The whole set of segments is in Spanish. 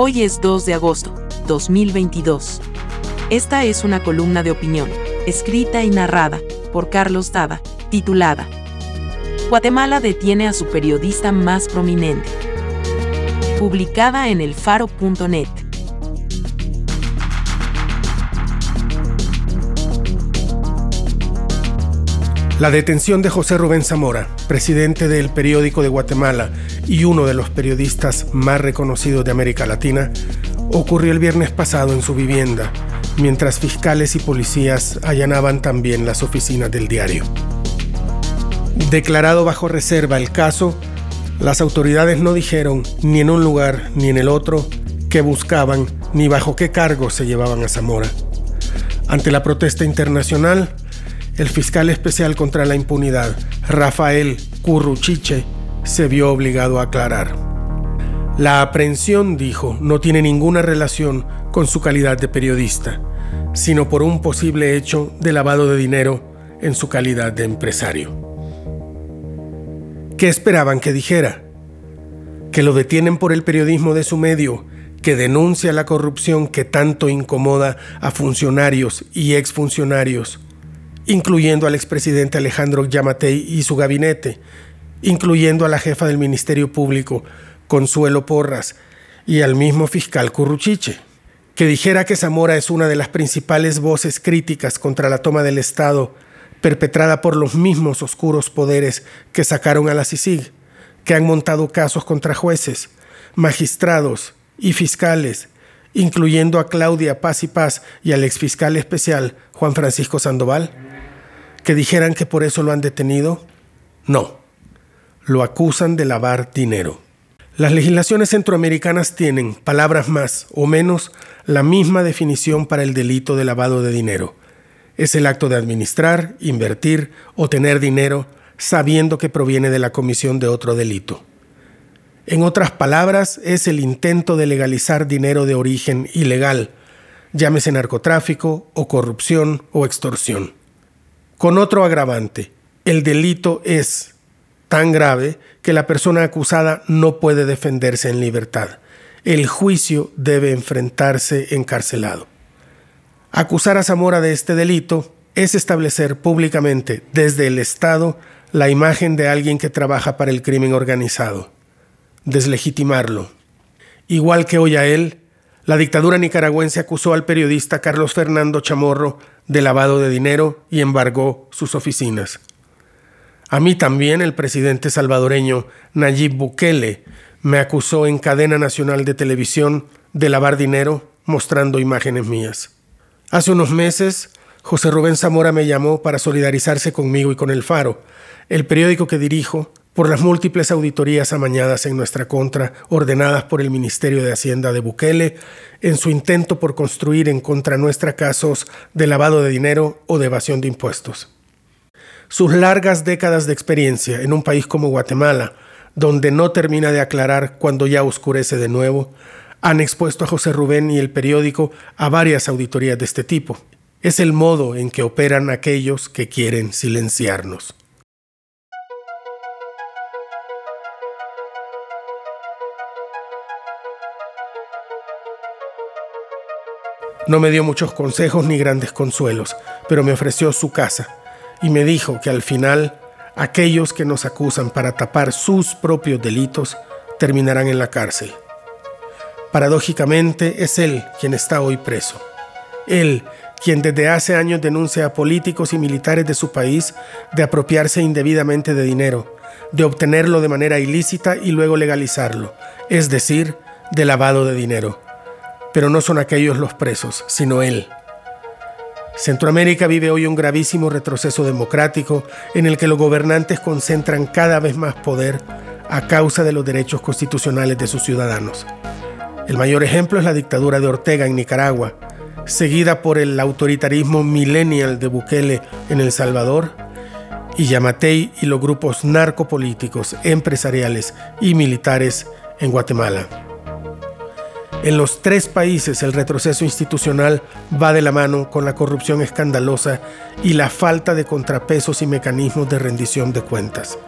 Hoy es 2 de agosto, 2022. Esta es una columna de opinión, escrita y narrada por Carlos Dada, titulada Guatemala detiene a su periodista más prominente. Publicada en elfaro.net. La detención de José Rubén Zamora, presidente del periódico de Guatemala y uno de los periodistas más reconocidos de América Latina, ocurrió el viernes pasado en su vivienda, mientras fiscales y policías allanaban también las oficinas del diario. Declarado bajo reserva el caso, las autoridades no dijeron ni en un lugar ni en el otro qué buscaban ni bajo qué cargo se llevaban a Zamora. Ante la protesta internacional, el fiscal especial contra la impunidad, Rafael Curruchiche, se vio obligado a aclarar. La aprehensión, dijo, no tiene ninguna relación con su calidad de periodista, sino por un posible hecho de lavado de dinero en su calidad de empresario. ¿Qué esperaban que dijera? Que lo detienen por el periodismo de su medio, que denuncia la corrupción que tanto incomoda a funcionarios y exfuncionarios incluyendo al expresidente Alejandro Yamatei y su gabinete, incluyendo a la jefa del Ministerio Público, Consuelo Porras, y al mismo fiscal Curruchiche, que dijera que Zamora es una de las principales voces críticas contra la toma del Estado perpetrada por los mismos oscuros poderes que sacaron a la CICIG, que han montado casos contra jueces, magistrados y fiscales, incluyendo a Claudia Paz y Paz y al exfiscal especial Juan Francisco Sandoval que dijeran que por eso lo han detenido? No, lo acusan de lavar dinero. Las legislaciones centroamericanas tienen, palabras más o menos, la misma definición para el delito de lavado de dinero. Es el acto de administrar, invertir o tener dinero sabiendo que proviene de la comisión de otro delito. En otras palabras, es el intento de legalizar dinero de origen ilegal, llámese narcotráfico o corrupción o extorsión con otro agravante. El delito es tan grave que la persona acusada no puede defenderse en libertad. El juicio debe enfrentarse encarcelado. Acusar a Zamora de este delito es establecer públicamente desde el Estado la imagen de alguien que trabaja para el crimen organizado, deslegitimarlo. Igual que hoy a él, la dictadura nicaragüense acusó al periodista Carlos Fernando Chamorro de lavado de dinero y embargó sus oficinas. A mí también el presidente salvadoreño Nayib Bukele me acusó en cadena nacional de televisión de lavar dinero mostrando imágenes mías. Hace unos meses, José Rubén Zamora me llamó para solidarizarse conmigo y con El Faro, el periódico que dirijo por las múltiples auditorías amañadas en nuestra contra, ordenadas por el Ministerio de Hacienda de Bukele, en su intento por construir en contra nuestra casos de lavado de dinero o de evasión de impuestos. Sus largas décadas de experiencia en un país como Guatemala, donde no termina de aclarar cuando ya oscurece de nuevo, han expuesto a José Rubén y el periódico a varias auditorías de este tipo. Es el modo en que operan aquellos que quieren silenciarnos. No me dio muchos consejos ni grandes consuelos, pero me ofreció su casa y me dijo que al final aquellos que nos acusan para tapar sus propios delitos terminarán en la cárcel. Paradójicamente es él quien está hoy preso. Él, quien desde hace años denuncia a políticos y militares de su país de apropiarse indebidamente de dinero, de obtenerlo de manera ilícita y luego legalizarlo, es decir, de lavado de dinero pero no son aquellos los presos, sino él. Centroamérica vive hoy un gravísimo retroceso democrático en el que los gobernantes concentran cada vez más poder a causa de los derechos constitucionales de sus ciudadanos. El mayor ejemplo es la dictadura de Ortega en Nicaragua, seguida por el autoritarismo millennial de Bukele en El Salvador, y Yamatei y los grupos narcopolíticos, empresariales y militares en Guatemala. En los tres países el retroceso institucional va de la mano con la corrupción escandalosa y la falta de contrapesos y mecanismos de rendición de cuentas.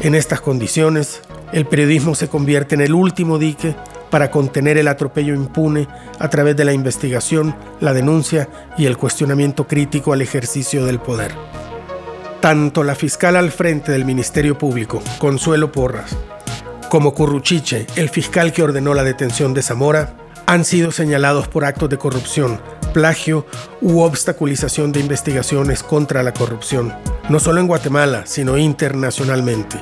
En estas condiciones, el periodismo se convierte en el último dique para contener el atropello impune a través de la investigación, la denuncia y el cuestionamiento crítico al ejercicio del poder. Tanto la fiscal al frente del Ministerio Público, Consuelo Porras, como Curruchiche, el fiscal que ordenó la detención de Zamora, han sido señalados por actos de corrupción, plagio u obstaculización de investigaciones contra la corrupción, no solo en Guatemala, sino internacionalmente.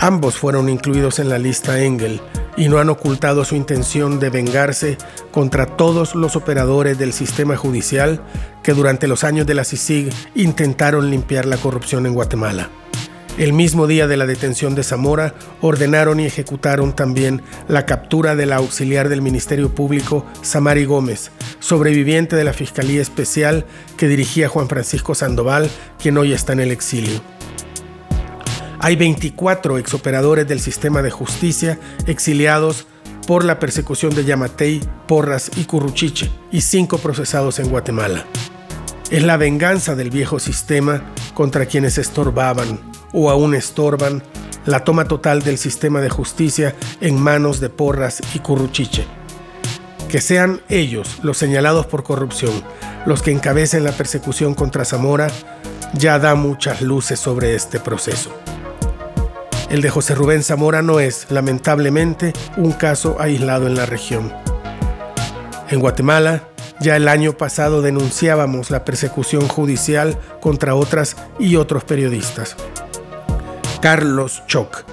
Ambos fueron incluidos en la lista Engel y no han ocultado su intención de vengarse contra todos los operadores del sistema judicial que durante los años de la CICIG intentaron limpiar la corrupción en Guatemala. El mismo día de la detención de Zamora, ordenaron y ejecutaron también la captura de la auxiliar del Ministerio Público, Samari Gómez, sobreviviente de la Fiscalía Especial que dirigía Juan Francisco Sandoval, quien hoy está en el exilio. Hay 24 exoperadores del sistema de justicia exiliados por la persecución de Yamatei, Porras y Curruchiche, y 5 procesados en Guatemala. Es la venganza del viejo sistema contra quienes estorbaban o aún estorban la toma total del sistema de justicia en manos de Porras y Curruchiche. Que sean ellos los señalados por corrupción los que encabecen la persecución contra Zamora ya da muchas luces sobre este proceso. El de José Rubén Zamora no es, lamentablemente, un caso aislado en la región. En Guatemala, ya el año pasado denunciábamos la persecución judicial contra otras y otros periodistas. Carlos Choc,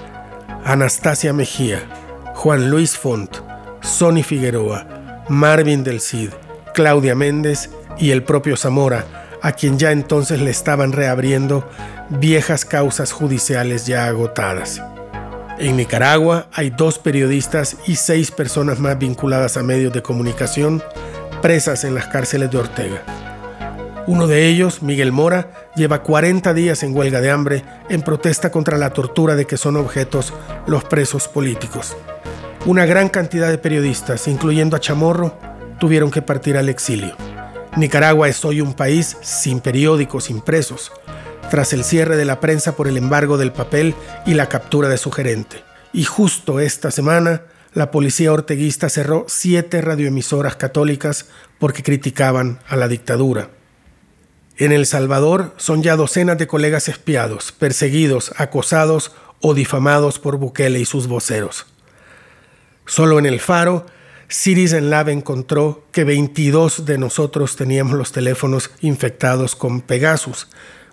Anastasia Mejía, Juan Luis Font, Sonny Figueroa, Marvin del Cid, Claudia Méndez y el propio Zamora, a quien ya entonces le estaban reabriendo viejas causas judiciales ya agotadas. En Nicaragua hay dos periodistas y seis personas más vinculadas a medios de comunicación presas en las cárceles de Ortega. Uno de ellos, Miguel Mora, lleva 40 días en huelga de hambre en protesta contra la tortura de que son objetos los presos políticos. Una gran cantidad de periodistas, incluyendo a Chamorro, tuvieron que partir al exilio. Nicaragua es hoy un país sin periódicos impresos, tras el cierre de la prensa por el embargo del papel y la captura de su gerente. Y justo esta semana, la policía orteguista cerró siete radioemisoras católicas porque criticaban a la dictadura. En El Salvador son ya docenas de colegas espiados, perseguidos, acosados o difamados por Bukele y sus voceros. Solo en El Faro, Citizen Lab encontró que 22 de nosotros teníamos los teléfonos infectados con Pegasus,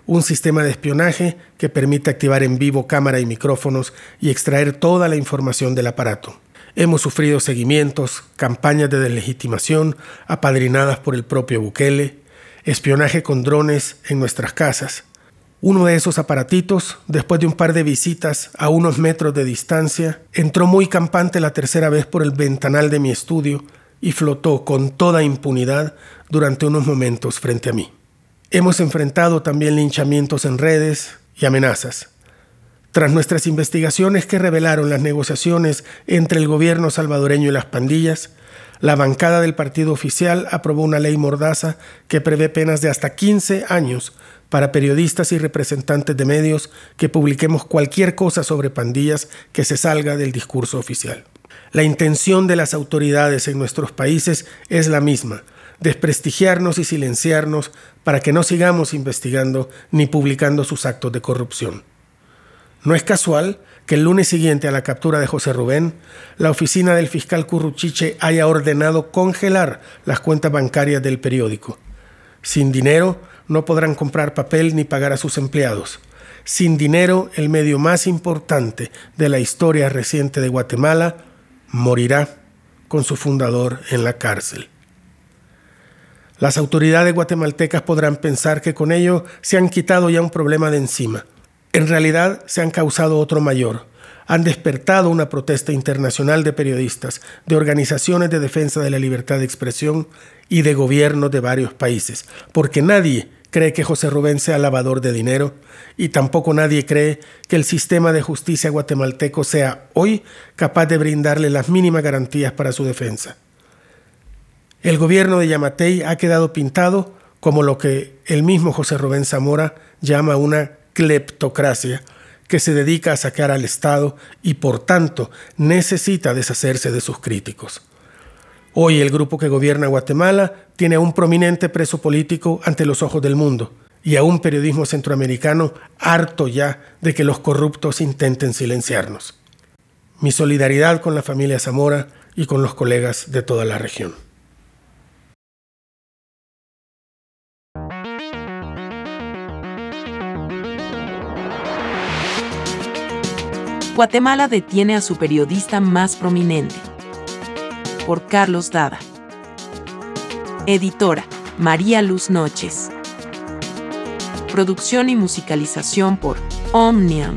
un sistema de espionaje que permite activar en vivo cámara y micrófonos y extraer toda la información del aparato. Hemos sufrido seguimientos, campañas de deslegitimación apadrinadas por el propio Bukele, espionaje con drones en nuestras casas. Uno de esos aparatitos, después de un par de visitas a unos metros de distancia, entró muy campante la tercera vez por el ventanal de mi estudio y flotó con toda impunidad durante unos momentos frente a mí. Hemos enfrentado también linchamientos en redes y amenazas. Tras nuestras investigaciones que revelaron las negociaciones entre el gobierno salvadoreño y las pandillas, la bancada del partido oficial aprobó una ley mordaza que prevé penas de hasta 15 años para periodistas y representantes de medios que publiquemos cualquier cosa sobre pandillas que se salga del discurso oficial. La intención de las autoridades en nuestros países es la misma, desprestigiarnos y silenciarnos para que no sigamos investigando ni publicando sus actos de corrupción. No es casual que el lunes siguiente a la captura de José Rubén, la oficina del fiscal Curruchiche haya ordenado congelar las cuentas bancarias del periódico. Sin dinero no podrán comprar papel ni pagar a sus empleados. Sin dinero, el medio más importante de la historia reciente de Guatemala morirá con su fundador en la cárcel. Las autoridades guatemaltecas podrán pensar que con ello se han quitado ya un problema de encima. En realidad se han causado otro mayor, han despertado una protesta internacional de periodistas, de organizaciones de defensa de la libertad de expresión y de gobiernos de varios países, porque nadie cree que José Rubén sea lavador de dinero y tampoco nadie cree que el sistema de justicia guatemalteco sea hoy capaz de brindarle las mínimas garantías para su defensa. El gobierno de Yamatei ha quedado pintado como lo que el mismo José Rubén Zamora llama una cleptocracia, que se dedica a sacar al Estado y por tanto necesita deshacerse de sus críticos. Hoy el grupo que gobierna Guatemala tiene a un prominente preso político ante los ojos del mundo y a un periodismo centroamericano harto ya de que los corruptos intenten silenciarnos. Mi solidaridad con la familia Zamora y con los colegas de toda la región. Guatemala detiene a su periodista más prominente por Carlos Dada. Editora, María Luz Noches. Producción y musicalización por Omnium.